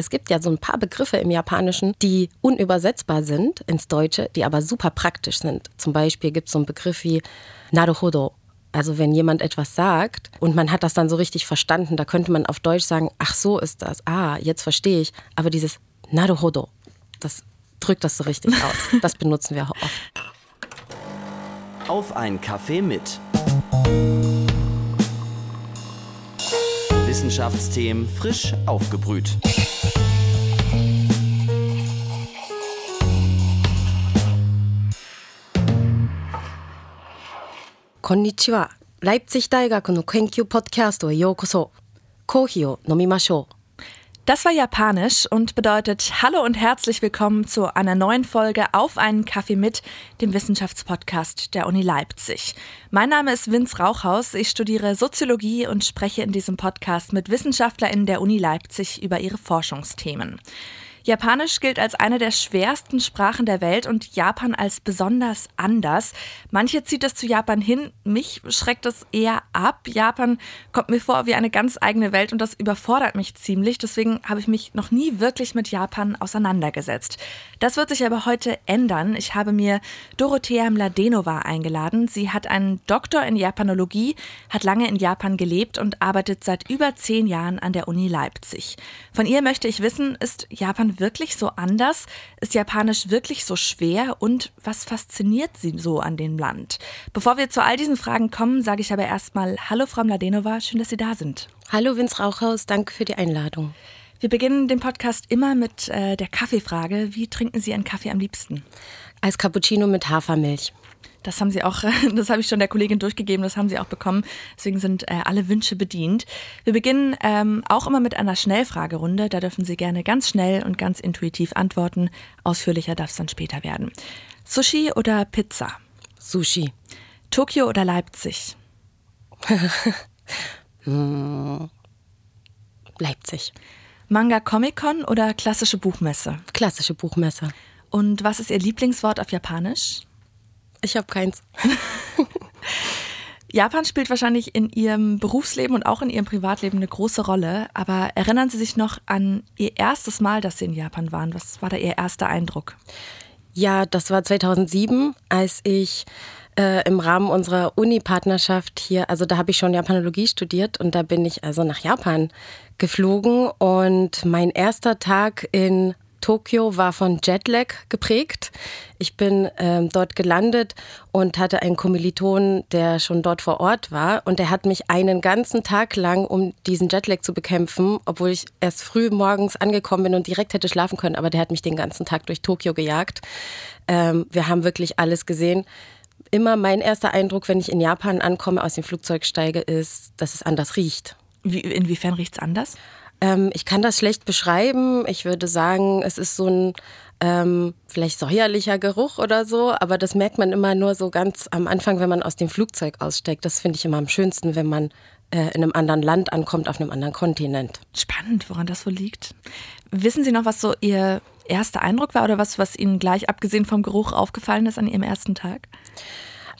es gibt ja so ein paar Begriffe im Japanischen, die unübersetzbar sind ins Deutsche, die aber super praktisch sind. Zum Beispiel gibt es so einen Begriff wie Naruhodo. Also wenn jemand etwas sagt und man hat das dann so richtig verstanden, da könnte man auf Deutsch sagen, ach so ist das, ah, jetzt verstehe ich. Aber dieses Naruhodo, das drückt das so richtig aus. Das benutzen wir oft. Auf ein Kaffee mit. Wissenschaftsthemen frisch aufgebrüht. Konnichiwa. Leipzig 大学の研究ポッドキャストへようこそ。コーヒーを飲みましょう。 Das war japanisch und bedeutet Hallo und herzlich willkommen zu einer neuen Folge Auf einen Kaffee mit, dem Wissenschaftspodcast der Uni Leipzig. Mein Name ist Vince Rauchhaus, ich studiere Soziologie und spreche in diesem Podcast mit WissenschaftlerInnen der Uni Leipzig über ihre Forschungsthemen. Japanisch gilt als eine der schwersten Sprachen der Welt und Japan als besonders anders. Manche zieht es zu Japan hin, mich schreckt es eher ab. Japan kommt mir vor wie eine ganz eigene Welt und das überfordert mich ziemlich. Deswegen habe ich mich noch nie wirklich mit Japan auseinandergesetzt. Das wird sich aber heute ändern. Ich habe mir Dorothea Mladenova eingeladen. Sie hat einen Doktor in Japanologie, hat lange in Japan gelebt und arbeitet seit über zehn Jahren an der Uni Leipzig. Von ihr möchte ich wissen, ist Japan wirklich so anders? Ist Japanisch wirklich so schwer? Und was fasziniert Sie so an dem Land? Bevor wir zu all diesen Fragen kommen, sage ich aber erstmal Hallo, Frau Mladenova, schön, dass Sie da sind. Hallo Vince Rauchhaus, danke für die Einladung. Wir beginnen den Podcast immer mit äh, der Kaffeefrage. Wie trinken Sie einen Kaffee am liebsten? Als Cappuccino mit Hafermilch. Das haben Sie auch, das habe ich schon der Kollegin durchgegeben, das haben Sie auch bekommen. Deswegen sind äh, alle Wünsche bedient. Wir beginnen ähm, auch immer mit einer Schnellfragerunde. Da dürfen Sie gerne ganz schnell und ganz intuitiv antworten. Ausführlicher darf es dann später werden. Sushi oder Pizza? Sushi. Tokio oder Leipzig? Leipzig. Manga Comic Con oder klassische Buchmesse? Klassische Buchmesse. Und was ist Ihr Lieblingswort auf Japanisch? Ich habe keins. Japan spielt wahrscheinlich in Ihrem Berufsleben und auch in Ihrem Privatleben eine große Rolle. Aber erinnern Sie sich noch an Ihr erstes Mal, dass Sie in Japan waren? Was war da Ihr erster Eindruck? Ja, das war 2007, als ich äh, im Rahmen unserer Uni-Partnerschaft hier, also da habe ich schon Japanologie studiert und da bin ich also nach Japan geflogen und mein erster Tag in Tokio war von Jetlag geprägt. Ich bin ähm, dort gelandet und hatte einen Kommiliton, der schon dort vor Ort war. Und der hat mich einen ganzen Tag lang, um diesen Jetlag zu bekämpfen, obwohl ich erst früh morgens angekommen bin und direkt hätte schlafen können, aber der hat mich den ganzen Tag durch Tokio gejagt. Ähm, wir haben wirklich alles gesehen. Immer mein erster Eindruck, wenn ich in Japan ankomme, aus dem Flugzeug steige, ist, dass es anders riecht. Wie, inwiefern riecht es anders? Ähm, ich kann das schlecht beschreiben. Ich würde sagen, es ist so ein ähm, vielleicht säuerlicher Geruch oder so, aber das merkt man immer nur so ganz am Anfang, wenn man aus dem Flugzeug aussteigt. Das finde ich immer am schönsten, wenn man äh, in einem anderen Land ankommt, auf einem anderen Kontinent. Spannend, woran das so liegt. Wissen Sie noch, was so Ihr erster Eindruck war oder was, was Ihnen gleich abgesehen vom Geruch aufgefallen ist an Ihrem ersten Tag?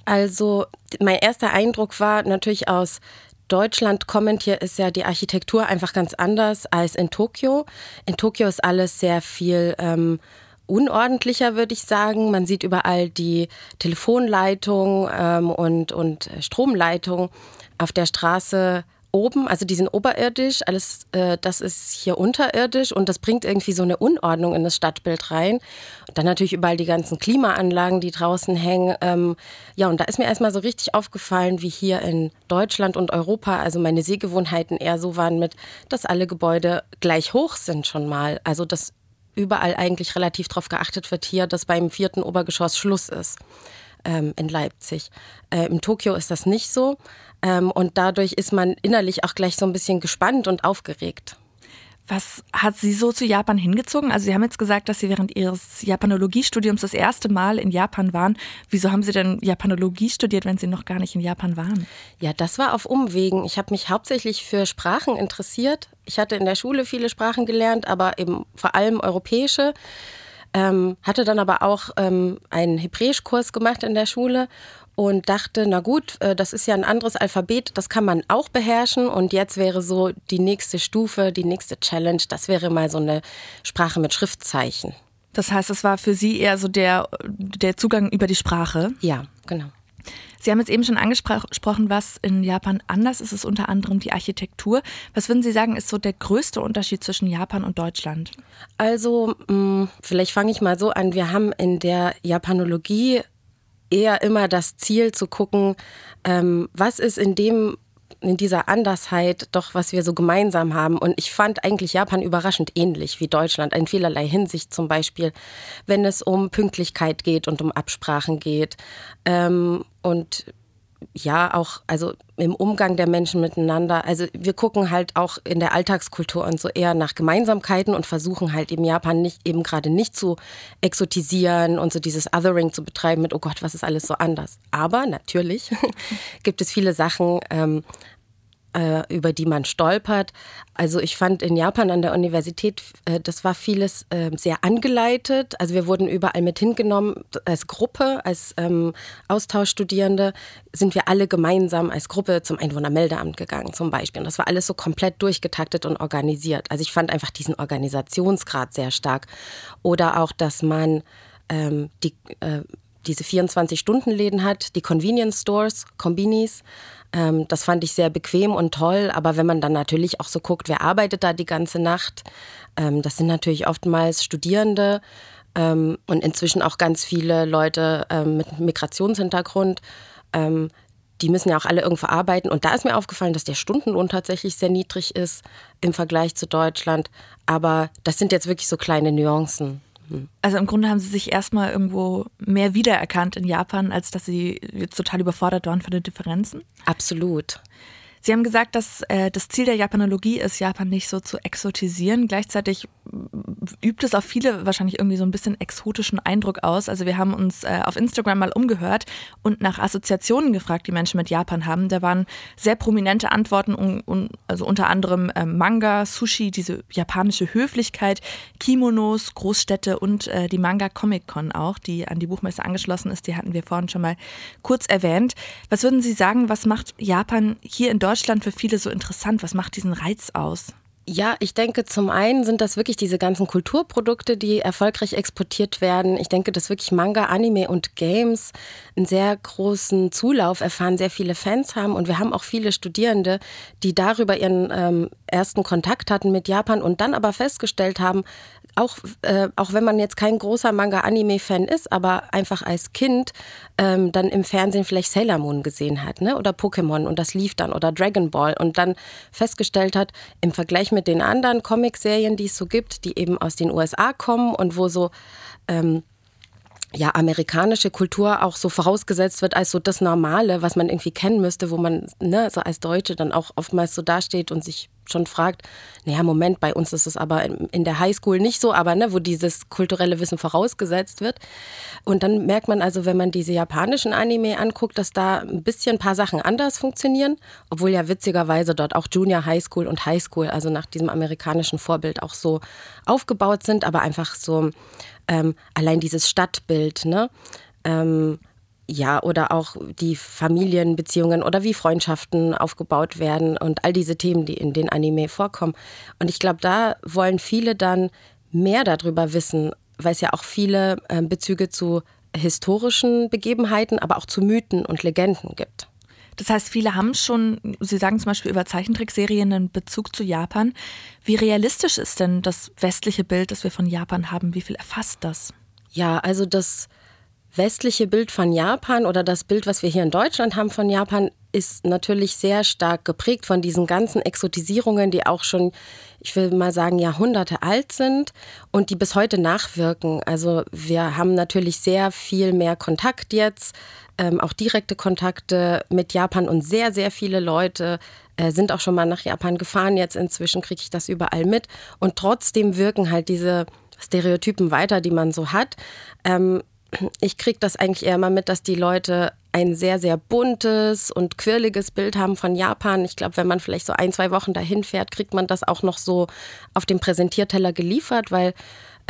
Also mein erster Eindruck war natürlich aus Deutschland kommend hier ist ja die Architektur einfach ganz anders als in Tokio. In Tokio ist alles sehr viel ähm, unordentlicher, würde ich sagen. Man sieht überall die Telefonleitung ähm, und, und Stromleitung auf der Straße oben, also die sind oberirdisch, alles äh, das ist hier unterirdisch und das bringt irgendwie so eine Unordnung in das Stadtbild rein. Und dann natürlich überall die ganzen Klimaanlagen, die draußen hängen. Ähm, ja, und da ist mir erstmal so richtig aufgefallen, wie hier in Deutschland und Europa, also meine Sehgewohnheiten eher so waren mit, dass alle Gebäude gleich hoch sind schon mal. Also dass überall eigentlich relativ darauf geachtet wird hier, dass beim vierten Obergeschoss Schluss ist ähm, in Leipzig. Äh, in Tokio ist das nicht so. Ähm, und dadurch ist man innerlich auch gleich so ein bisschen gespannt und aufgeregt. Was hat Sie so zu Japan hingezogen? Also Sie haben jetzt gesagt, dass Sie während Ihres Japanologiestudiums das erste Mal in Japan waren. Wieso haben Sie denn Japanologie studiert, wenn Sie noch gar nicht in Japan waren? Ja, das war auf Umwegen. Ich habe mich hauptsächlich für Sprachen interessiert. Ich hatte in der Schule viele Sprachen gelernt, aber eben vor allem europäische. Ähm, hatte dann aber auch ähm, einen Hebräischkurs gemacht in der Schule und dachte, na gut, äh, das ist ja ein anderes Alphabet, das kann man auch beherrschen und jetzt wäre so die nächste Stufe, die nächste Challenge, das wäre mal so eine Sprache mit Schriftzeichen. Das heißt, es war für Sie eher so der, der Zugang über die Sprache? Ja, genau. Sie haben jetzt eben schon angesprochen, was in Japan anders ist, ist unter anderem die Architektur. Was würden Sie sagen, ist so der größte Unterschied zwischen Japan und Deutschland? Also, mm, vielleicht fange ich mal so an. Wir haben in der Japanologie eher immer das Ziel zu gucken, ähm, was ist in dem in dieser Andersheit doch, was wir so gemeinsam haben. Und ich fand eigentlich Japan überraschend ähnlich wie Deutschland, in vielerlei Hinsicht zum Beispiel, wenn es um Pünktlichkeit geht und um Absprachen geht. Ähm, und ja, auch also im Umgang der Menschen miteinander. Also wir gucken halt auch in der Alltagskultur und so eher nach Gemeinsamkeiten und versuchen halt eben Japan nicht eben gerade nicht zu exotisieren und so dieses Othering zu betreiben mit, oh Gott, was ist alles so anders. Aber natürlich gibt es viele Sachen, ähm, äh, über die man stolpert. Also ich fand in Japan an der Universität, äh, das war vieles äh, sehr angeleitet. Also wir wurden überall mit hingenommen als Gruppe, als ähm, Austauschstudierende sind wir alle gemeinsam als Gruppe zum Einwohnermeldeamt gegangen zum Beispiel. Und das war alles so komplett durchgetaktet und organisiert. Also ich fand einfach diesen Organisationsgrad sehr stark. Oder auch, dass man ähm, die äh, diese 24-Stunden-Läden hat, die Convenience Stores, Kombinis. Ähm, das fand ich sehr bequem und toll. Aber wenn man dann natürlich auch so guckt, wer arbeitet da die ganze Nacht, ähm, das sind natürlich oftmals Studierende ähm, und inzwischen auch ganz viele Leute ähm, mit Migrationshintergrund. Ähm, die müssen ja auch alle irgendwo arbeiten. Und da ist mir aufgefallen, dass der Stundenlohn tatsächlich sehr niedrig ist im Vergleich zu Deutschland. Aber das sind jetzt wirklich so kleine Nuancen. Also im Grunde haben sie sich erstmal irgendwo mehr wiedererkannt in Japan, als dass sie jetzt total überfordert waren von den Differenzen? Absolut. Sie haben gesagt, dass äh, das Ziel der Japanologie ist, Japan nicht so zu exotisieren. Gleichzeitig übt es auf viele wahrscheinlich irgendwie so ein bisschen exotischen Eindruck aus. Also wir haben uns äh, auf Instagram mal umgehört und nach Assoziationen gefragt, die Menschen mit Japan haben. Da waren sehr prominente Antworten, un, un, also unter anderem äh, Manga, Sushi, diese japanische Höflichkeit, Kimonos, Großstädte und äh, die Manga Comic Con auch, die an die Buchmesse angeschlossen ist. Die hatten wir vorhin schon mal kurz erwähnt. Was würden Sie sagen, was macht Japan hier in Deutschland Deutschland für viele so interessant? Was macht diesen Reiz aus? Ja, ich denke, zum einen sind das wirklich diese ganzen Kulturprodukte, die erfolgreich exportiert werden. Ich denke, dass wirklich Manga, Anime und Games einen sehr großen Zulauf erfahren, sehr viele Fans haben. Und wir haben auch viele Studierende, die darüber ihren ähm, ersten Kontakt hatten mit Japan und dann aber festgestellt haben, auch, äh, auch wenn man jetzt kein großer Manga-Anime-Fan ist, aber einfach als Kind ähm, dann im Fernsehen vielleicht Sailor Moon gesehen hat, ne? Oder Pokémon und das lief dann oder Dragon Ball und dann festgestellt hat, im Vergleich mit den anderen Comic-Serien, die es so gibt, die eben aus den USA kommen und wo so ähm, ja, amerikanische Kultur auch so vorausgesetzt wird als so das Normale, was man irgendwie kennen müsste, wo man ne, so als Deutsche dann auch oftmals so dasteht und sich schon fragt, naja, Moment, bei uns ist es aber in der Highschool nicht so, aber ne, wo dieses kulturelle Wissen vorausgesetzt wird. Und dann merkt man also, wenn man diese japanischen Anime anguckt, dass da ein bisschen ein paar Sachen anders funktionieren, obwohl ja witzigerweise dort auch Junior Highschool und Highschool, also nach diesem amerikanischen Vorbild auch so aufgebaut sind, aber einfach so ähm, allein dieses Stadtbild, ne? Ähm, ja, oder auch die Familienbeziehungen oder wie Freundschaften aufgebaut werden und all diese Themen, die in den Anime vorkommen. Und ich glaube, da wollen viele dann mehr darüber wissen, weil es ja auch viele äh, Bezüge zu historischen Begebenheiten, aber auch zu Mythen und Legenden gibt. Das heißt, viele haben schon, Sie sagen zum Beispiel über Zeichentrickserien einen Bezug zu Japan. Wie realistisch ist denn das westliche Bild, das wir von Japan haben? Wie viel erfasst das? Ja, also das westliche Bild von Japan oder das Bild, was wir hier in Deutschland haben von Japan, ist natürlich sehr stark geprägt von diesen ganzen Exotisierungen, die auch schon, ich will mal sagen, Jahrhunderte alt sind und die bis heute nachwirken. Also wir haben natürlich sehr viel mehr Kontakt jetzt, ähm, auch direkte Kontakte mit Japan und sehr, sehr viele Leute äh, sind auch schon mal nach Japan gefahren. Jetzt inzwischen kriege ich das überall mit und trotzdem wirken halt diese Stereotypen weiter, die man so hat. Ähm, ich kriege das eigentlich eher mal mit, dass die Leute ein sehr, sehr buntes und quirliges Bild haben von Japan. Ich glaube, wenn man vielleicht so ein, zwei Wochen dahin fährt, kriegt man das auch noch so auf dem Präsentierteller geliefert, weil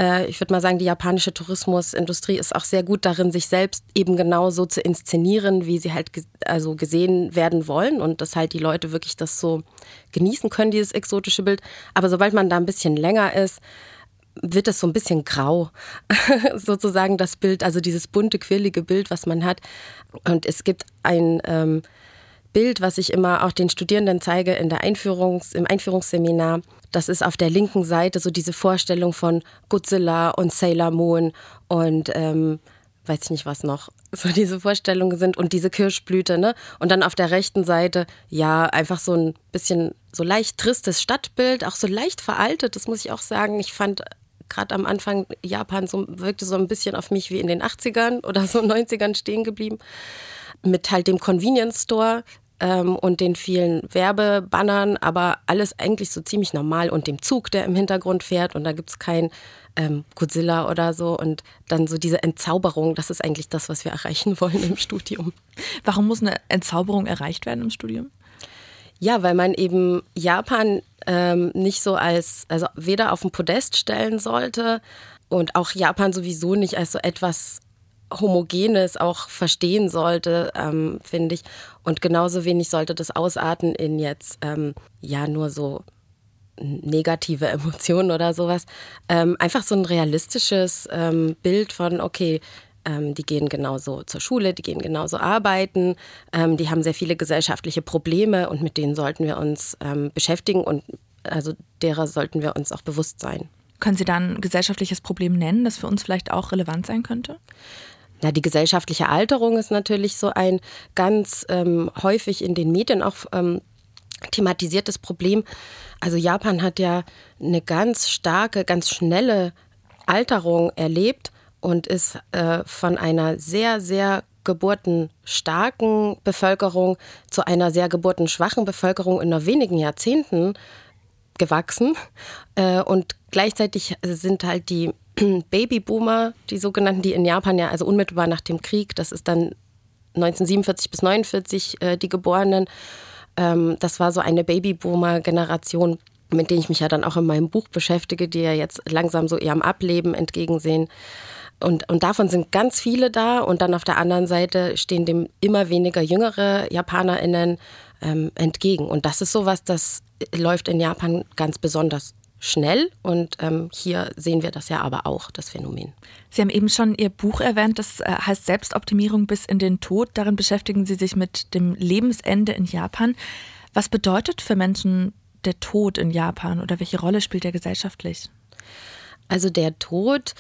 Äh, ich würde mal sagen, die japanische Tourismusindustrie ist auch sehr gut darin, sich selbst eben genau so zu inszenieren, wie sie halt also gesehen werden wollen und dass halt die Leute wirklich das so genießen können, dieses exotische Bild. Aber sobald man da ein bisschen länger ist, wird es so ein bisschen grau, sozusagen das Bild, also dieses bunte, quirlige Bild, was man hat. Und es gibt ein ähm, Bild, was ich immer auch den Studierenden zeige in der Einführungs-, im Einführungsseminar. Das ist auf der linken Seite so diese Vorstellung von Godzilla und Sailor Moon und ähm, weiß ich nicht was noch, so diese Vorstellungen sind und diese Kirschblüte, ne? Und dann auf der rechten Seite, ja, einfach so ein bisschen so leicht tristes Stadtbild, auch so leicht veraltet, das muss ich auch sagen. Ich fand gerade am Anfang Japan so, wirkte so ein bisschen auf mich wie in den 80ern oder so 90ern stehen geblieben. Mit halt dem Convenience Store ähm, und den vielen Werbebannern, aber alles eigentlich so ziemlich normal und dem Zug, der im Hintergrund fährt und da gibt es kein ähm, Godzilla oder so und dann so diese Entzauberung, das ist eigentlich das, was wir erreichen wollen im Studium. Warum muss eine Entzauberung erreicht werden im Studium? Ja, weil man eben Japan ähm, nicht so als, also weder auf den Podest stellen sollte und auch Japan sowieso nicht als so etwas Homogenes auch verstehen sollte, ähm, finde ich. Und genauso wenig sollte das ausarten in jetzt ähm, ja nur so negative Emotionen oder sowas. Ähm, einfach so ein realistisches ähm, Bild von, okay, ähm, die gehen genauso zur Schule, die gehen genauso arbeiten, ähm, die haben sehr viele gesellschaftliche Probleme und mit denen sollten wir uns beschäftigen und also derer sollten wir uns auch bewusst sein. Können Sie da ein gesellschaftliches Problem nennen, das für uns vielleicht auch relevant sein könnte? Na, die gesellschaftliche Alterung ist natürlich so ein ganz ähm, häufig in den Medien auch ähm, thematisiertes Problem. Also Japan hat ja eine ganz starke, ganz schnelle Alterung erlebt und ist äh, von einer sehr, sehr geburtenstarken Bevölkerung zu einer sehr geburtenschwachen Bevölkerung in nur wenigen Jahrzehnten gewachsen. Äh, und gleichzeitig sind halt die Babyboomer, die sogenannten, die in Japan ja, also unmittelbar nach dem Krieg, das ist dann 1947 bis 1949 äh, die Geborenen, ähm, das war so eine Babyboomer-Generation, mit denen ich mich ja dann auch in meinem Buch beschäftige, die ja jetzt langsam so ihrem Ableben entgegensehen. Und, und davon sind ganz viele da. Und dann auf der anderen Seite stehen dem immer weniger jüngere JapanerInnen ähm, entgegen. Und das ist sowas, das läuft in Japan ganz besonders schnell und ähm, hier sehen wir das ja aber auch, das Phänomen. Sie haben eben schon Ihr Buch erwähnt, das äh, heißt Selbstoptimierung bis in den Tod. Darin beschäftigen Sie sich mit dem Lebensende in Japan. Was bedeutet für Menschen der Tod in Japan oder welche Rolle spielt er gesellschaftlich? Also der Tod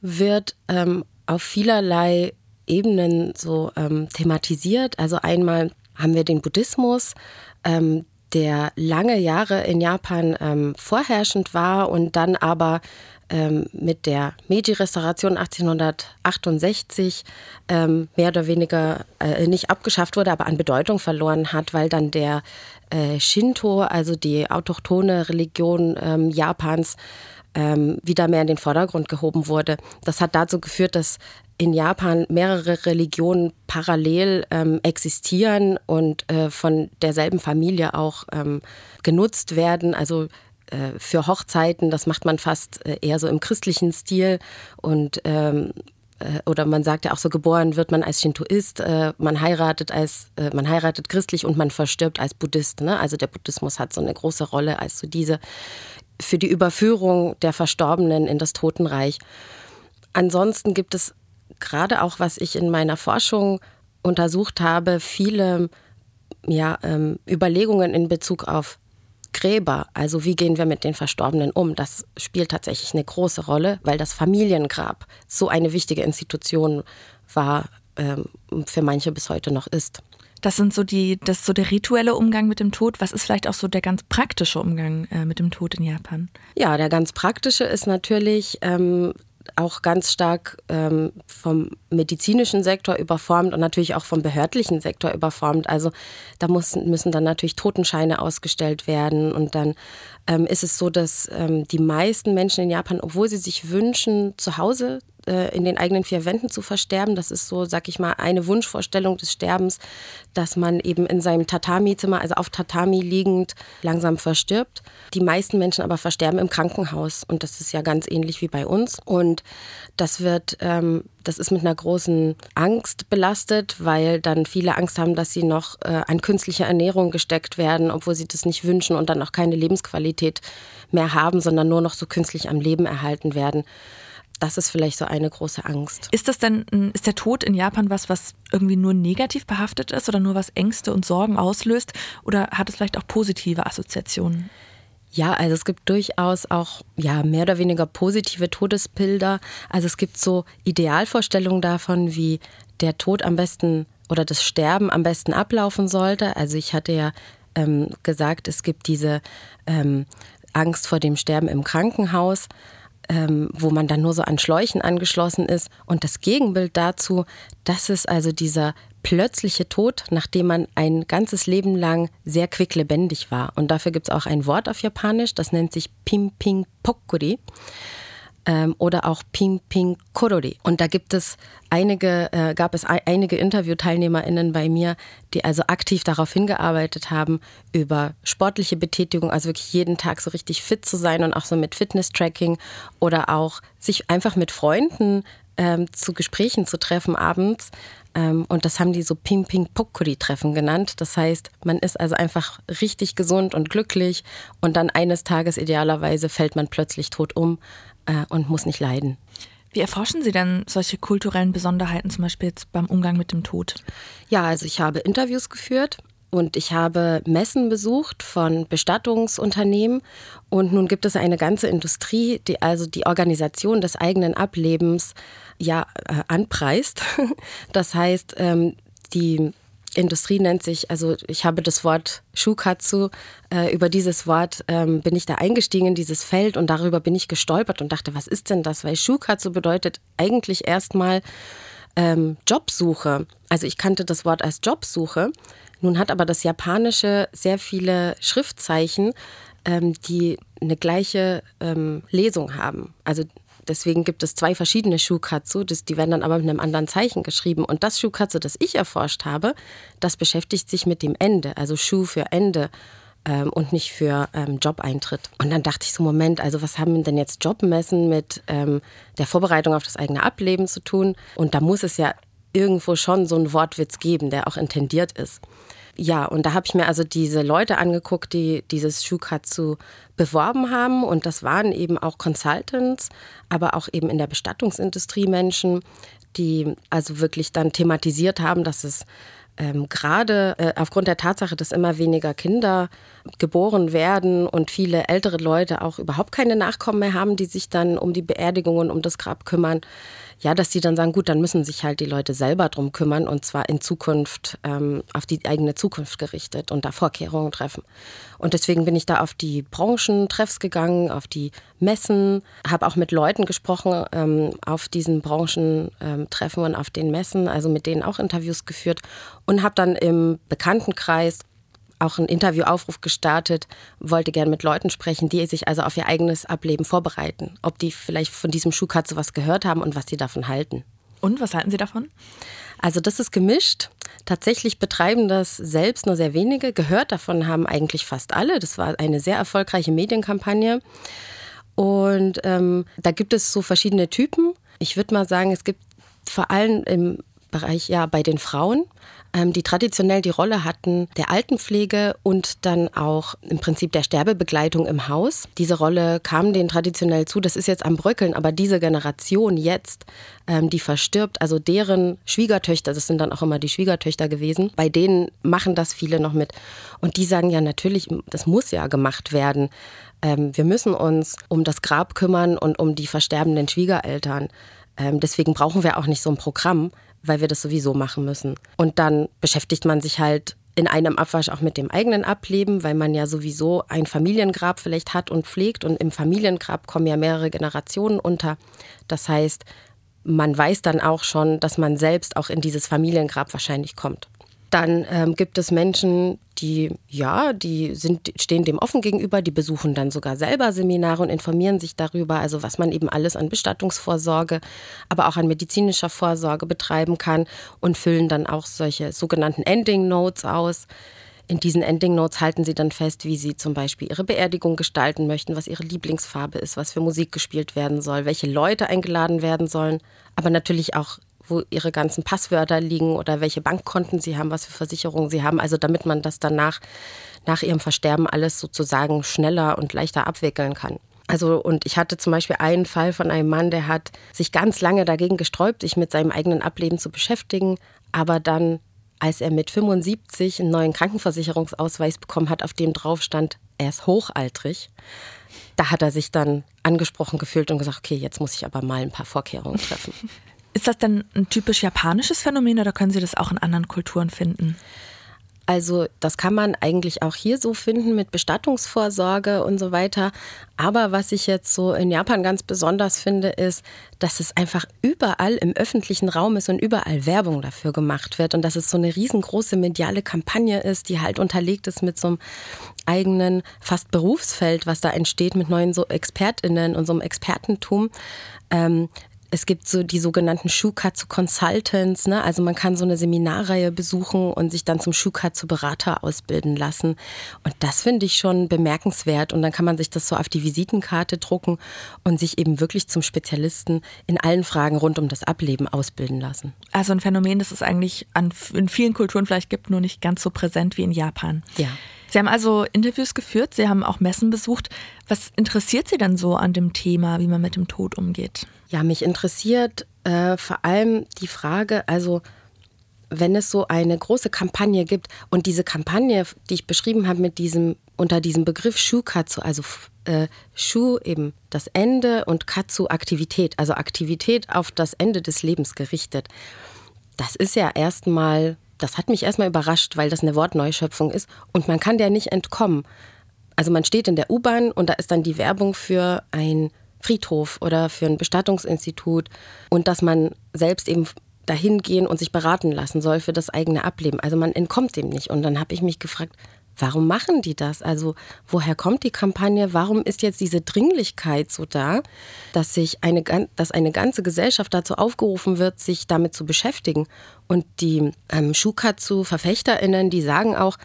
wird ähm, auf vielerlei Ebenen so ähm, thematisiert. Also einmal haben wir den Buddhismus, ähm, der lange Jahre in Japan ähm, vorherrschend war und dann aber ähm, mit der Meiji-Restauration 1868 ähm, mehr oder weniger äh, nicht abgeschafft wurde, aber an Bedeutung verloren hat, weil dann der äh, Shinto, also die autochtone Religion ähm, Japans, ähm, wieder mehr in den Vordergrund gehoben wurde. Das hat dazu geführt, dass in Japan mehrere Religionen parallel ähm, existieren und äh, von derselben Familie auch ähm, genutzt werden. Also äh, für Hochzeiten, das macht man fast äh, eher so im christlichen Stil und ähm, äh, oder man sagt ja auch so, geboren wird man als Shintoist, äh, man heiratet als, äh, man heiratet christlich und man verstirbt als Buddhist. Ne? Also der Buddhismus hat so eine große Rolle als so diese für die Überführung der Verstorbenen in das Totenreich. Ansonsten gibt es gerade auch, was ich in meiner Forschung untersucht habe, viele ja, ähm, Überlegungen in Bezug auf Gräber. Also wie gehen wir mit den Verstorbenen um? Das spielt tatsächlich eine große Rolle, weil das Familiengrab so eine wichtige Institution war, ähm, für manche bis heute noch ist. Das sind so die, das ist so der rituelle Umgang mit dem Tod. Was ist vielleicht auch so der ganz praktische Umgang äh, mit dem Tod in Japan? Ja, der ganz praktische ist natürlich ähm, auch ganz stark ähm, vom medizinischen Sektor überformt und natürlich auch vom behördlichen Sektor überformt. Also da muss, müssen dann natürlich Totenscheine ausgestellt werden und dann ähm, ist es so, dass ähm, die meisten Menschen in Japan, obwohl sie sich wünschen, zu Hause äh, in den eigenen vier Wänden zu versterben. Das ist so, sag ich mal, eine Wunschvorstellung des Sterbens, dass man eben in seinem Tatami-Zimmer, also auf Tatami liegend, langsam verstirbt. Die meisten Menschen aber versterben im Krankenhaus und das ist ja ganz ähnlich wie bei uns. Und das wird, ähm, das ist mit einer großen Angst belastet, weil dann viele Angst haben, dass sie noch äh, an künstliche Ernährung gesteckt werden, obwohl sie das nicht wünschen und dann auch keine Lebensqualität mehr haben, sondern nur noch so künstlich am Leben erhalten werden das ist vielleicht so eine große Angst. Ist das denn, ist der Tod in Japan was, was irgendwie nur negativ behaftet ist oder nur was Ängste und Sorgen auslöst? Oder hat es vielleicht auch positive Assoziationen? Ja, also es gibt durchaus auch ja mehr oder weniger positive Todesbilder. Also es gibt so Idealvorstellungen davon, wie der Tod am besten oder das Sterben am besten ablaufen sollte. Also ich hatte ja ähm, gesagt, es gibt diese ähm, Angst vor dem Sterben im Krankenhaus ähm, wo man dann nur so an Schläuchen angeschlossen ist. Und das Gegenbild dazu, das ist also dieser plötzliche Tod, nachdem man ein ganzes Leben lang sehr quicklebendig war. Und dafür gibt es auch ein Wort auf Japanisch, das nennt sich Pimping Pokuri ähm, oder auch Ping Ping Korori. Und da gibt es einige, äh, gab es einige InterviewteilnehmerInnen bei mir, die also aktiv darauf hingearbeitet haben, über sportliche Betätigung, also wirklich jeden Tag so richtig fit zu sein und auch so mit Fitness-Tracking oder auch sich einfach mit Freunden ähm, zu Gesprächen zu treffen abends. Ähm, und das haben die so Ping Ping Pokuri Treffen genannt. Das heißt, man ist also einfach richtig gesund und glücklich und dann eines Tages idealerweise fällt man plötzlich tot um äh, und muss nicht leiden. Wie erforschen Sie denn solche kulturellen Besonderheiten zum Beispiel jetzt beim Umgang mit dem Tod? Ja, also ich habe Interviews geführt und ich habe Messen besucht von Bestattungsunternehmen und nun gibt es eine ganze Industrie, die also die Organisation des eigenen Ablebens ja äh, anpreist. Das heißt, ähm, die Industrie nennt sich, also ich habe das Wort Shukatsu, äh, über dieses Wort ähm, bin ich da eingestiegen in dieses Feld und darüber bin ich gestolpert und dachte, was ist denn das? Weil Shukatsu bedeutet eigentlich erstmal ähm, Jobsuche. Also ich kannte das Wort als Jobsuche. Nun hat aber das Japanische sehr viele Schriftzeichen, ähm, die eine gleiche ähm, Lesung haben. Also Deswegen gibt es zwei verschiedene Shukatsu, das, die werden dann aber mit einem anderen Zeichen geschrieben. Und das Shukatsu, das ich erforscht habe, das beschäftigt sich mit dem Ende, also Shu für Ende ähm, und nicht für ähm, Jobeintritt. Und dann dachte ich so, Moment, also was haben denn jetzt Jobmessen mit ähm, der Vorbereitung auf das eigene Ableben zu tun? Und da muss es ja irgendwo schon so einen Wortwitz geben, der auch intendiert ist. Ja, und da habe ich mir also diese Leute angeguckt, die dieses Shukatsu beworben haben. Und das waren eben auch Consultants, aber auch eben in der Bestattungsindustrie Menschen, die also wirklich dann thematisiert haben, dass es ähm, gerade äh, aufgrund der Tatsache, dass immer weniger Kinder geboren werden und viele ältere Leute auch überhaupt keine Nachkommen mehr haben, die sich dann um die Beerdigung und um das Grab kümmern, ja, dass die dann sagen, gut, dann müssen sich halt die Leute selber drum kümmern und zwar in Zukunft ähm, auf die eigene Zukunft gerichtet und da Vorkehrungen treffen. Und deswegen bin ich da auf die Branchentreffs gegangen, auf die Messen, habe auch mit Leuten gesprochen ähm, auf diesen Branchentreffen ähm, und auf den Messen, also mit denen auch Interviews geführt und habe dann im Bekanntenkreis auch einen Interviewaufruf gestartet, wollte gerne mit Leuten sprechen, die sich also auf ihr eigenes Ableben vorbereiten. Ob die vielleicht von diesem Schuhkatze was gehört haben und was sie davon halten. Und was halten Sie davon? Also das ist gemischt. Tatsächlich betreiben das selbst nur sehr wenige. Gehört davon haben eigentlich fast alle. Das war eine sehr erfolgreiche Medienkampagne. Und ähm, da gibt es so verschiedene Typen. Ich würde mal sagen, es gibt vor allem im Bereich, ja, bei den Frauen, ähm, die traditionell die Rolle hatten der Altenpflege und dann auch im Prinzip der Sterbebegleitung im Haus. Diese Rolle kam denen traditionell zu. Das ist jetzt am Bröckeln, aber diese Generation jetzt, ähm, die verstirbt, also deren Schwiegertöchter, das sind dann auch immer die Schwiegertöchter gewesen, bei denen machen das viele noch mit. Und die sagen ja natürlich, das muss ja gemacht werden. Ähm, wir müssen uns um das Grab kümmern und um die versterbenden Schwiegereltern. Deswegen brauchen wir auch nicht so ein Programm, weil wir das sowieso machen müssen. Und dann beschäftigt man sich halt in einem Abwasch auch mit dem eigenen Ableben, weil man ja sowieso ein Familiengrab vielleicht hat und pflegt. Und im Familiengrab kommen ja mehrere Generationen unter. Das heißt, man weiß dann auch schon, dass man selbst auch in dieses Familiengrab wahrscheinlich kommt. Dann ähm, gibt es Menschen, die, ja, die sind, stehen dem offen gegenüber, die besuchen dann sogar selber Seminare und informieren sich darüber, also was man eben alles an Bestattungsvorsorge, aber auch an medizinischer Vorsorge betreiben kann und füllen dann auch solche sogenannten Ending Notes aus. In diesen Ending Notes halten sie dann fest, wie sie zum Beispiel ihre Beerdigung gestalten möchten, was ihre Lieblingsfarbe ist, was für Musik gespielt werden soll, welche Leute eingeladen werden sollen, aber natürlich auch wo ihre ganzen Passwörter liegen oder welche Bankkonten sie haben, was für Versicherungen sie haben. Also damit man das danach nach ihrem Versterben alles sozusagen schneller und leichter abwickeln kann. Also, und ich hatte zum Beispiel einen Fall von einem Mann, der hat sich ganz lange dagegen gesträubt, sich mit seinem eigenen Ableben zu beschäftigen, aber dann, als er mit 75 einen neuen Krankenversicherungsausweis bekommen hat, auf dem drauf stand, er ist hochaltrig, da hat er sich dann angesprochen gefühlt und gesagt, okay, jetzt muss ich aber mal ein paar Vorkehrungen treffen. Ist das denn ein typisch japanisches Phänomen oder können Sie das auch in anderen Kulturen finden? Also das kann man eigentlich auch hier so finden mit Bestattungsvorsorge und so weiter. Aber was ich jetzt so in Japan ganz besonders finde, ist, dass es einfach überall im öffentlichen Raum ist und überall Werbung dafür gemacht wird und dass es so eine riesengroße mediale Kampagne ist, die halt unterlegt ist mit so einem eigenen fast Berufsfeld, was da entsteht mit neuen so ExpertInnen und so einem Expertentum. Ähm, es gibt so die sogenannten Shukatsu Consultants, ne? also man kann so eine Seminarreihe besuchen und sich dann zum Shukatsu Berater ausbilden lassen. Und das finde ich schon bemerkenswert. Und dann kann man sich das so auf die Visitenkarte drucken und sich eben wirklich zum Spezialisten in allen Fragen rund um das Ableben ausbilden lassen. Also ein Phänomen, das es eigentlich an, in vielen Kulturen vielleicht gibt, nur nicht ganz so präsent wie in Japan. Ja. Sie haben also Interviews geführt, Sie haben auch Messen besucht. Was interessiert Sie denn so an dem Thema, wie man mit dem Tod umgeht? Ja, mich interessiert äh, vor allem die Frage, also wenn es so eine große Kampagne gibt und diese Kampagne, die ich beschrieben habe mit diesem unter diesem Begriff Shukatsu, also äh, Shu eben das Ende und Katsu Aktivität, also Aktivität auf das Ende des Lebens gerichtet. Das ist ja erstmal das hat mich erstmal überrascht, weil das eine Wortneuschöpfung ist und man kann der nicht entkommen. Also man steht in der U-Bahn und da ist dann die Werbung für ein Friedhof oder für ein Bestattungsinstitut und dass man selbst eben dahin gehen und sich beraten lassen soll für das eigene Ableben. Also man entkommt dem nicht. Und dann habe ich mich gefragt, Warum machen die das? Also woher kommt die Kampagne? Warum ist jetzt diese Dringlichkeit so da, dass sich eine, dass eine ganze Gesellschaft dazu aufgerufen wird, sich damit zu beschäftigen? Und die ähm, Shukatsu-VerfechterInnen, die sagen auch,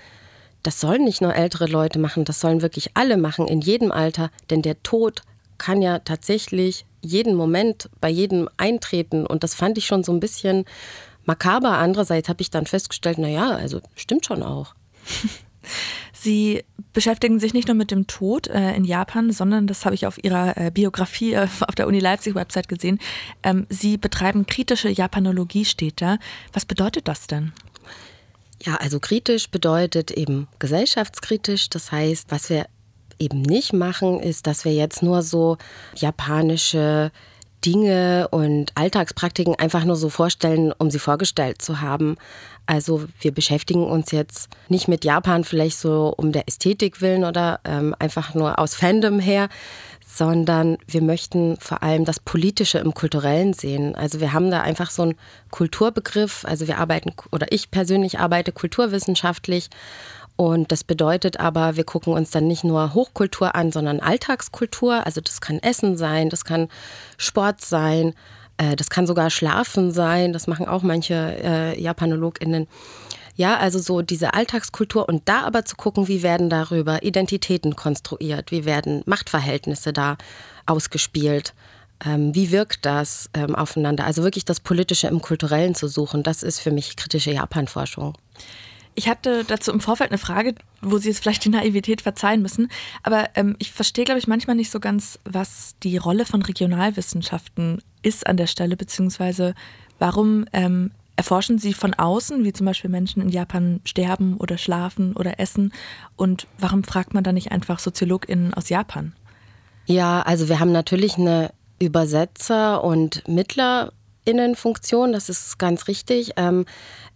das sollen nicht nur ältere Leute machen, das sollen wirklich alle machen, in jedem Alter, denn der Tod kann ja tatsächlich jeden Moment bei jedem eintreten. Und das fand ich schon so ein bisschen makaber. Andererseits habe ich dann festgestellt, naja, also stimmt schon auch. Sie beschäftigen sich nicht nur mit dem Tod äh, in Japan, sondern das habe ich auf Ihrer äh, Biografie äh, auf der Uni Leipzig Website gesehen. Ähm, Sie betreiben kritische Japanologie, steht da. Was bedeutet das denn? Ja, also kritisch bedeutet eben gesellschaftskritisch. Das heißt, was wir eben nicht machen, ist, dass wir jetzt nur so japanische Dinge und Alltagspraktiken einfach nur so vorstellen, um sie vorgestellt zu haben. Also wir beschäftigen uns jetzt nicht mit Japan vielleicht so um der Ästhetik willen oder ähm, einfach nur aus Fandom her, sondern wir möchten vor allem das Politische im Kulturellen sehen. Also wir haben da einfach so einen Kulturbegriff. Also wir arbeiten, oder ich persönlich arbeite kulturwissenschaftlich und das bedeutet aber, wir gucken uns dann nicht nur Hochkultur an, sondern Alltagskultur. Also das kann Essen sein, das kann Sport sein, äh, das kann sogar Schlafen sein. Das machen auch manche äh, JapanologInnen. Ja, also so diese Alltagskultur und da aber zu gucken, wie werden darüber Identitäten konstruiert, wie werden Machtverhältnisse da ausgespielt. Ähm, wie wirkt das ähm, aufeinander? Also wirklich das Politische im Kulturellen zu suchen, das ist für mich kritische Japanforschung. Ich hatte dazu im Vorfeld eine Frage, wo Sie jetzt vielleicht die Naivität verzeihen müssen. Aber ähm, ich verstehe, glaube ich, manchmal nicht so ganz, was die Rolle von Regionalwissenschaften ist an der Stelle, beziehungsweise warum ähm, erforschen Sie von außen, wie zum Beispiel Menschen in Japan sterben oder schlafen oder essen? Und warum fragt man da nicht einfach SoziologInnen aus Japan? Ja, also wir haben natürlich eine Übersetzer- und MittlerInnenfunktion, das ist ganz richtig. Ähm,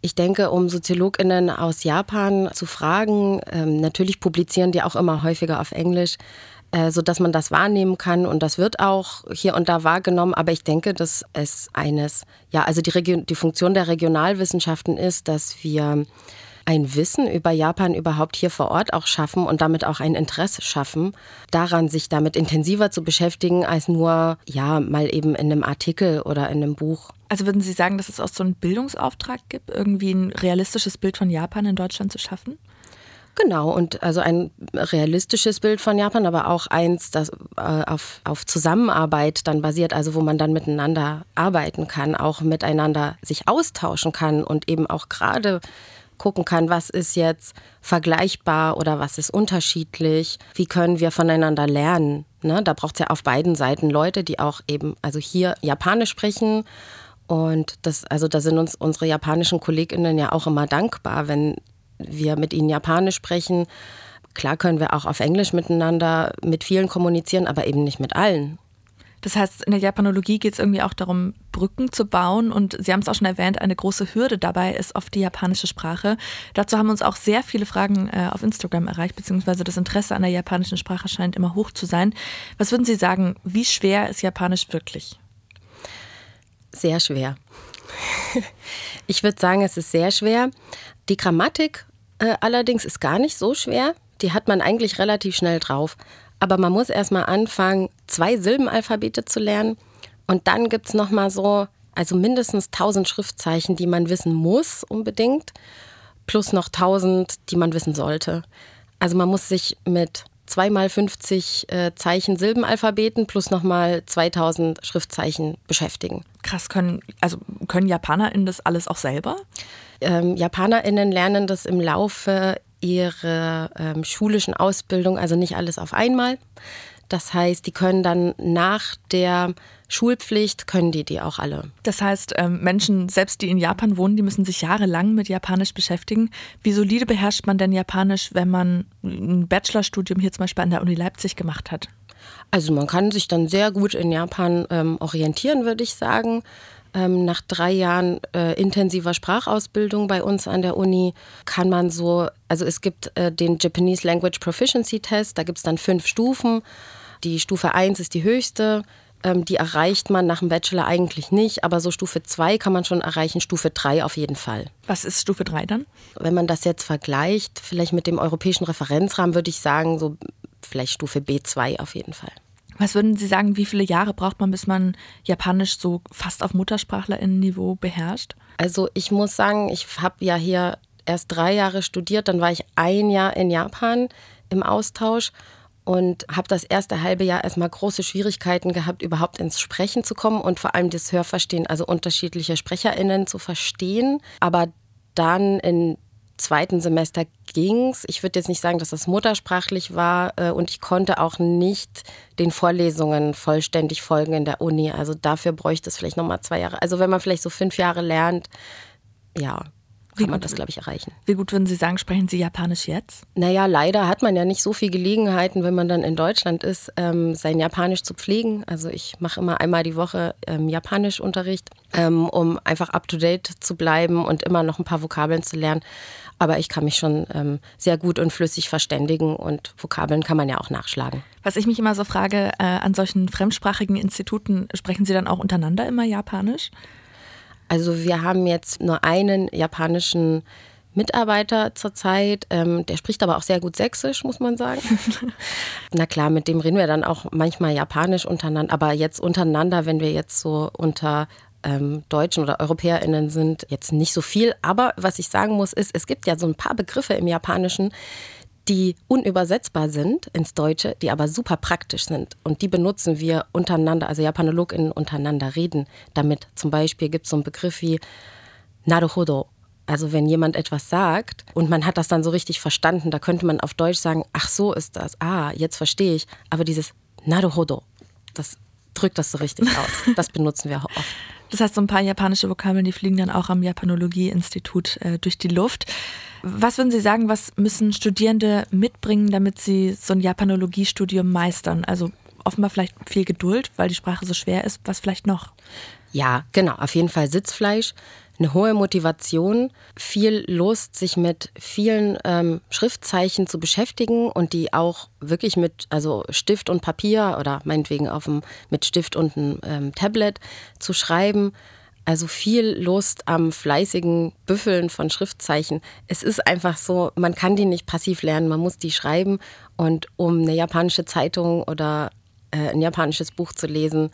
ich denke, um SoziologInnen aus Japan zu fragen, ähm, natürlich publizieren die auch immer häufiger auf Englisch, äh, so dass man das wahrnehmen kann und das wird auch hier und da wahrgenommen. Aber ich denke, dass es eines, ja, also die, Region, die Funktion der Regionalwissenschaften ist, dass wir ein Wissen über Japan überhaupt hier vor Ort auch schaffen und damit auch ein Interesse schaffen, daran sich damit intensiver zu beschäftigen, als nur, ja, mal eben in einem Artikel oder in einem Buch. Also würden Sie sagen, dass es auch so einen Bildungsauftrag gibt, irgendwie ein realistisches Bild von Japan in Deutschland zu schaffen? Genau, und also ein realistisches Bild von Japan, aber auch eins, das äh, auf, auf Zusammenarbeit dann basiert, also wo man dann miteinander arbeiten kann, auch miteinander sich austauschen kann und eben auch gerade gucken kann, was ist jetzt vergleichbar oder was ist unterschiedlich, wie können wir voneinander lernen. Ne? Da braucht es ja auf beiden Seiten Leute, die auch eben, also hier Japanisch sprechen. Und das, also da sind uns unsere japanischen KollegInnen ja auch immer dankbar, wenn wir mit ihnen Japanisch sprechen. Klar können wir auch auf Englisch miteinander mit vielen kommunizieren, aber eben nicht mit allen. Das heißt, in der Japanologie geht es irgendwie auch darum, Brücken zu bauen. Und Sie haben es auch schon erwähnt, eine große Hürde dabei ist oft die japanische Sprache. Dazu haben uns auch sehr viele Fragen äh, auf Instagram erreicht, beziehungsweise das Interesse an der japanischen Sprache scheint immer hoch zu sein. Was würden Sie sagen, wie schwer ist Japanisch wirklich? Sehr schwer. Ich würde sagen, es ist sehr schwer. Die Grammatik äh, allerdings ist gar nicht so schwer. Die hat man eigentlich relativ schnell drauf. Aber man muss erstmal anfangen, zwei Silbenalphabete zu lernen. Und dann gibt es nochmal so, also mindestens 1000 Schriftzeichen, die man wissen muss unbedingt. Plus noch 1000, die man wissen sollte. Also man muss sich mit zweimal 50 äh, Zeichen Silbenalphabeten plus nochmal 2000 Schriftzeichen beschäftigen. Krass, können, also können JapanerInnen das alles auch selber? Ähm, JapanerInnen lernen das im Laufe ihrer ähm, schulischen Ausbildung, also nicht alles auf einmal. Das heißt, die können dann nach der Schulpflicht, können die die auch alle. Das heißt, ähm, Menschen, selbst die in Japan wohnen, die müssen sich jahrelang mit Japanisch beschäftigen. Wie solide beherrscht man denn Japanisch, wenn man ein Bachelorstudium hier zum Beispiel an der Uni Leipzig gemacht hat? Also man kann sich dann sehr gut in Japan ähm, orientieren, würde ich sagen. Ähm, nach drei Jahren äh, intensiver Sprachausbildung bei uns an der Uni kann man so, also es gibt äh, den Japanese Language Proficiency Test, da gibt es dann fünf Stufen. Die Stufe 1 ist die höchste, ähm, die erreicht man nach dem Bachelor eigentlich nicht, aber so Stufe 2 kann man schon erreichen, Stufe 3 auf jeden Fall. Was ist Stufe 3 dann? Wenn man das jetzt vergleicht, vielleicht mit dem europäischen Referenzrahmen, würde ich sagen, so vielleicht Stufe B2 auf jeden Fall. Was würden Sie sagen, wie viele Jahre braucht man, bis man Japanisch so fast auf Muttersprachlerinnenniveau beherrscht? Also ich muss sagen, ich habe ja hier erst drei Jahre studiert, dann war ich ein Jahr in Japan im Austausch und habe das erste halbe Jahr erstmal große Schwierigkeiten gehabt, überhaupt ins Sprechen zu kommen und vor allem das Hörverstehen, also unterschiedliche SprecherInnen zu verstehen. Aber dann in zweiten Semester ging's. Ich würde jetzt nicht sagen, dass das muttersprachlich war äh, und ich konnte auch nicht den Vorlesungen vollständig folgen in der Uni. Also dafür bräuchte es vielleicht nochmal zwei Jahre. Also wenn man vielleicht so fünf Jahre lernt, ja, kann man das, glaube ich, erreichen. Wie gut würden Sie sagen, sprechen Sie Japanisch jetzt? Naja, leider hat man ja nicht so viele Gelegenheiten, wenn man dann in Deutschland ist, ähm, sein Japanisch zu pflegen. Also ich mache immer einmal die Woche ähm, Japanischunterricht, ähm, um einfach up-to-date zu bleiben und immer noch ein paar Vokabeln zu lernen. Aber ich kann mich schon ähm, sehr gut und flüssig verständigen und Vokabeln kann man ja auch nachschlagen. Was ich mich immer so frage, äh, an solchen fremdsprachigen Instituten, sprechen Sie dann auch untereinander immer Japanisch? Also wir haben jetzt nur einen japanischen Mitarbeiter zurzeit. Ähm, der spricht aber auch sehr gut Sächsisch, muss man sagen. Na klar, mit dem reden wir dann auch manchmal Japanisch untereinander. Aber jetzt untereinander, wenn wir jetzt so unter ähm, Deutschen oder EuropäerInnen sind, jetzt nicht so viel. Aber was ich sagen muss, ist, es gibt ja so ein paar Begriffe im Japanischen, die unübersetzbar sind ins Deutsche, die aber super praktisch sind. Und die benutzen wir untereinander, also JapanologInnen untereinander reden damit. Zum Beispiel gibt es so einen Begriff wie Naruhodo. Also wenn jemand etwas sagt und man hat das dann so richtig verstanden, da könnte man auf Deutsch sagen, ach so ist das, ah, jetzt verstehe ich. Aber dieses Naruhodo, das drückt das so richtig aus. Das benutzen wir oft. Das heißt, so ein paar japanische Vokabeln, die fliegen dann auch am Japanologie-Institut äh, durch die Luft. Was würden Sie sagen, was müssen Studierende mitbringen, damit sie so ein Japanologiestudium meistern? Also offenbar vielleicht viel Geduld, weil die Sprache so schwer ist. Was vielleicht noch? Ja, genau, auf jeden Fall Sitzfleisch, eine hohe Motivation, viel Lust, sich mit vielen ähm, Schriftzeichen zu beschäftigen und die auch wirklich mit also Stift und Papier oder meinetwegen auf dem, mit Stift und einem ähm, Tablet zu schreiben. Also viel Lust am fleißigen Büffeln von Schriftzeichen. Es ist einfach so, man kann die nicht passiv lernen, man muss die schreiben. Und um eine japanische Zeitung oder äh, ein japanisches Buch zu lesen,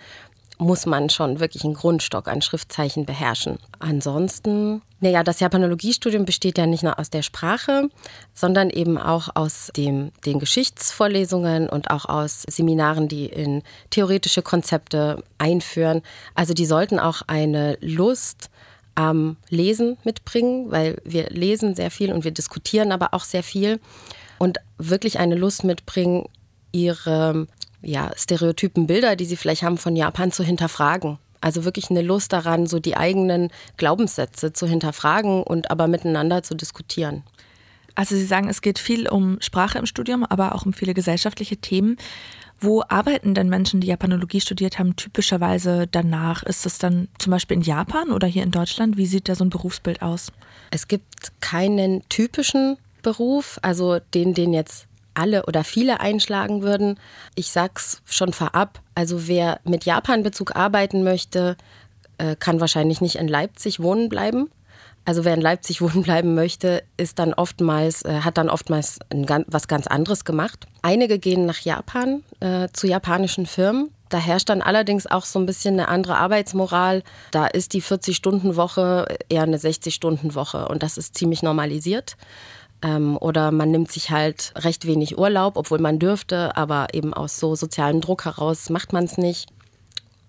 muss man schon wirklich einen Grundstock an Schriftzeichen beherrschen. Ansonsten, naja, das Japanologiestudium besteht ja nicht nur aus der Sprache, sondern eben auch aus dem, den Geschichtsvorlesungen und auch aus Seminaren, die in theoretische Konzepte einführen. Also die sollten auch eine Lust am Lesen mitbringen, weil wir lesen sehr viel und wir diskutieren aber auch sehr viel und wirklich eine Lust mitbringen, ihre ja, stereotypen Bilder, die sie vielleicht haben von Japan, zu hinterfragen. Also wirklich eine Lust daran, so die eigenen Glaubenssätze zu hinterfragen und aber miteinander zu diskutieren. Also Sie sagen, es geht viel um Sprache im Studium, aber auch um viele gesellschaftliche Themen. Wo arbeiten denn Menschen, die Japanologie studiert haben, typischerweise danach? Ist das dann zum Beispiel in Japan oder hier in Deutschland? Wie sieht da so ein Berufsbild aus? Es gibt keinen typischen Beruf, also den, den jetzt alle oder viele einschlagen würden. Ich sag's schon vorab, also wer mit Japan-Bezug arbeiten möchte, äh, kann wahrscheinlich nicht in Leipzig wohnen bleiben. Also wer in Leipzig wohnen bleiben möchte, ist dann oftmals, äh, hat dann oftmals was ganz anderes gemacht. Einige gehen nach Japan äh, zu japanischen Firmen. Da herrscht dann allerdings auch so ein bisschen eine andere Arbeitsmoral. Da ist die 40-Stunden-Woche eher eine 60-Stunden-Woche und das ist ziemlich normalisiert. Ähm, oder man nimmt sich halt recht wenig Urlaub, obwohl man dürfte, aber eben aus so sozialem Druck heraus macht man es nicht.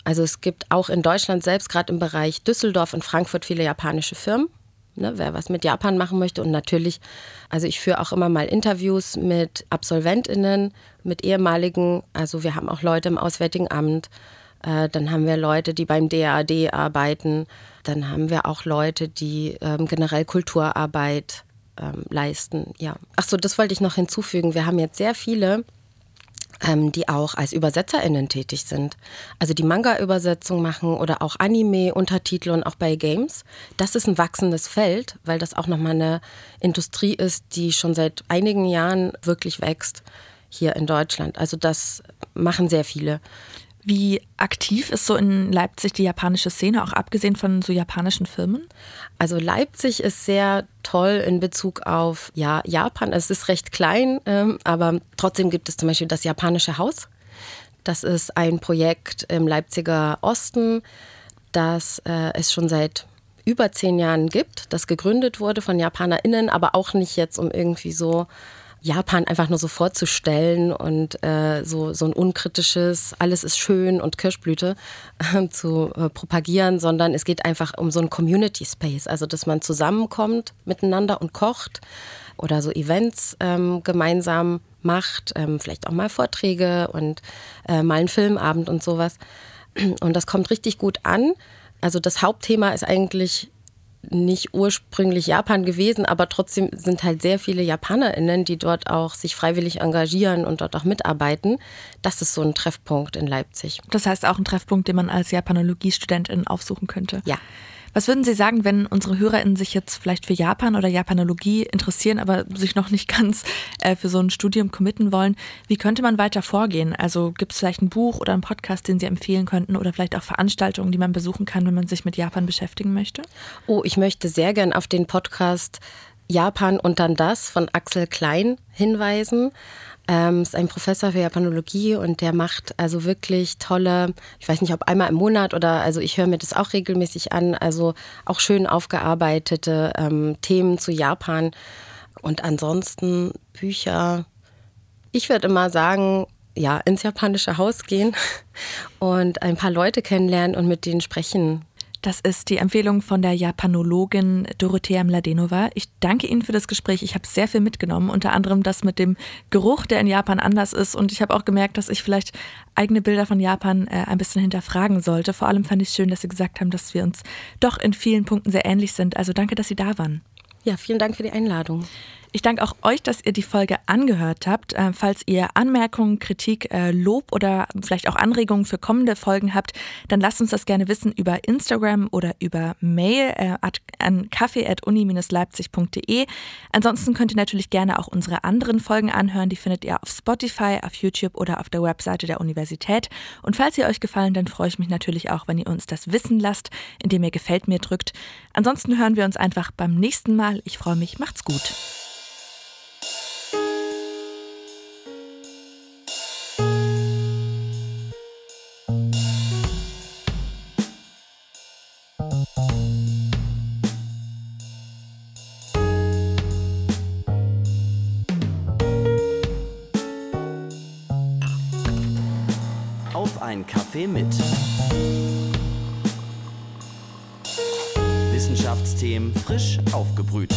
Also es gibt auch in Deutschland selbst, gerade im Bereich Düsseldorf und Frankfurt, viele japanische Firmen. Ne, wer was mit Japan machen möchte. Und natürlich, also ich führe auch immer mal Interviews mit AbsolventInnen, mit ehemaligen, also wir haben auch Leute im Auswärtigen Amt, äh, dann haben wir Leute, die beim DAD arbeiten, dann haben wir auch Leute, die ähm, generell Kulturarbeit ähm, leisten. Ja. Ach das wollte ich noch hinzufügen. Wir haben jetzt sehr viele ähm, die auch als ÜbersetzerInnen tätig sind. Also die Manga-Übersetzung machen oder auch Anime, Untertitel und auch bei Games. Das ist ein wachsendes Feld, weil das auch nochmal eine Industrie ist, die schon seit einigen Jahren wirklich wächst hier in Deutschland. Also das machen sehr viele. Wie aktiv ist so in Leipzig die japanische Szene, auch abgesehen von so japanischen Firmen? Also Leipzig ist sehr toll in Bezug auf ja, Japan. Es ist recht klein, ähm, aber trotzdem gibt es zum Beispiel das japanische Haus. Das ist ein Projekt im Leipziger Osten, das äh, es schon seit über zehn Jahren gibt, das gegründet wurde von JapanerInnen, aber auch nicht jetzt um irgendwie so Japan einfach nur so vorzustellen und äh, so, so ein unkritisches, alles ist schön und Kirschblüte äh, zu äh, propagieren, sondern es geht einfach um so ein Community Space, also dass man zusammenkommt miteinander und kocht oder so Events ähm, gemeinsam macht, ähm, vielleicht auch mal Vorträge und äh, mal einen Filmabend und sowas. Und das kommt richtig gut an. Also das Hauptthema ist eigentlich nicht ursprünglich Japan gewesen, aber trotzdem sind halt sehr viele JapanerInnen, die dort auch sich freiwillig engagieren und dort auch mitarbeiten. Das ist so ein Treffpunkt in Leipzig. Das heißt auch ein Treffpunkt, den man als Japanologie-Studentin aufsuchen könnte. Ja. Was würden Sie sagen, wenn unsere HörerInnen sich jetzt vielleicht für Japan oder Japanologie interessieren, aber sich noch nicht ganz äh, für so ein Studium committen wollen? Wie könnte man weiter vorgehen? Also gibt es vielleicht ein Buch oder einen Podcast, den Sie empfehlen könnten oder vielleicht auch Veranstaltungen, die man besuchen kann, wenn man sich mit Japan beschäftigen möchte? Oh, ich möchte sehr gern auf den Podcast Japan und dann das von Axel Klein hinweisen. Ähm, ist ein Professor für Japanologie und der macht also wirklich tolle, ich weiß nicht, ob einmal im Monat oder, also ich höre mir das auch regelmäßig an, also auch schön aufgearbeitete ähm, Themen zu Japan. Und ansonsten Bücher. Ich würde immer sagen, ja, ins japanische Haus gehen und ein paar Leute kennenlernen und mit denen sprechen. Das ist die Empfehlung von der Japanologin Dorothea Mladenova. Ich danke Ihnen für das Gespräch. Ich habe sehr viel mitgenommen, unter anderem das mit dem Geruch, der in Japan anders ist. Und ich habe auch gemerkt, dass ich vielleicht eigene Bilder von Japan äh, ein bisschen hinterfragen sollte. Vor allem fand ich es schön, dass Sie gesagt haben, dass wir uns doch in vielen Punkten sehr ähnlich sind. Also danke, dass Sie da waren. Ja, vielen Dank für die Einladung. Ich danke auch euch, dass ihr die Folge angehört habt. Äh, falls ihr Anmerkungen, Kritik, äh, Lob oder vielleicht auch Anregungen für kommende Folgen habt, dann lasst uns das gerne wissen über Instagram oder über Mail äh, an kaffee.uni-leipzig.de. Ansonsten könnt ihr natürlich gerne auch unsere anderen Folgen anhören. Die findet ihr auf Spotify, auf YouTube oder auf der Webseite der Universität. Und falls sie euch gefallen, dann freue ich mich natürlich auch, wenn ihr uns das wissen lasst, indem ihr Gefällt mir drückt. Ansonsten hören wir uns einfach beim nächsten Mal. Ich freue mich. Macht's gut. Kaffee mit. Wissenschaftsthemen frisch aufgebrüht.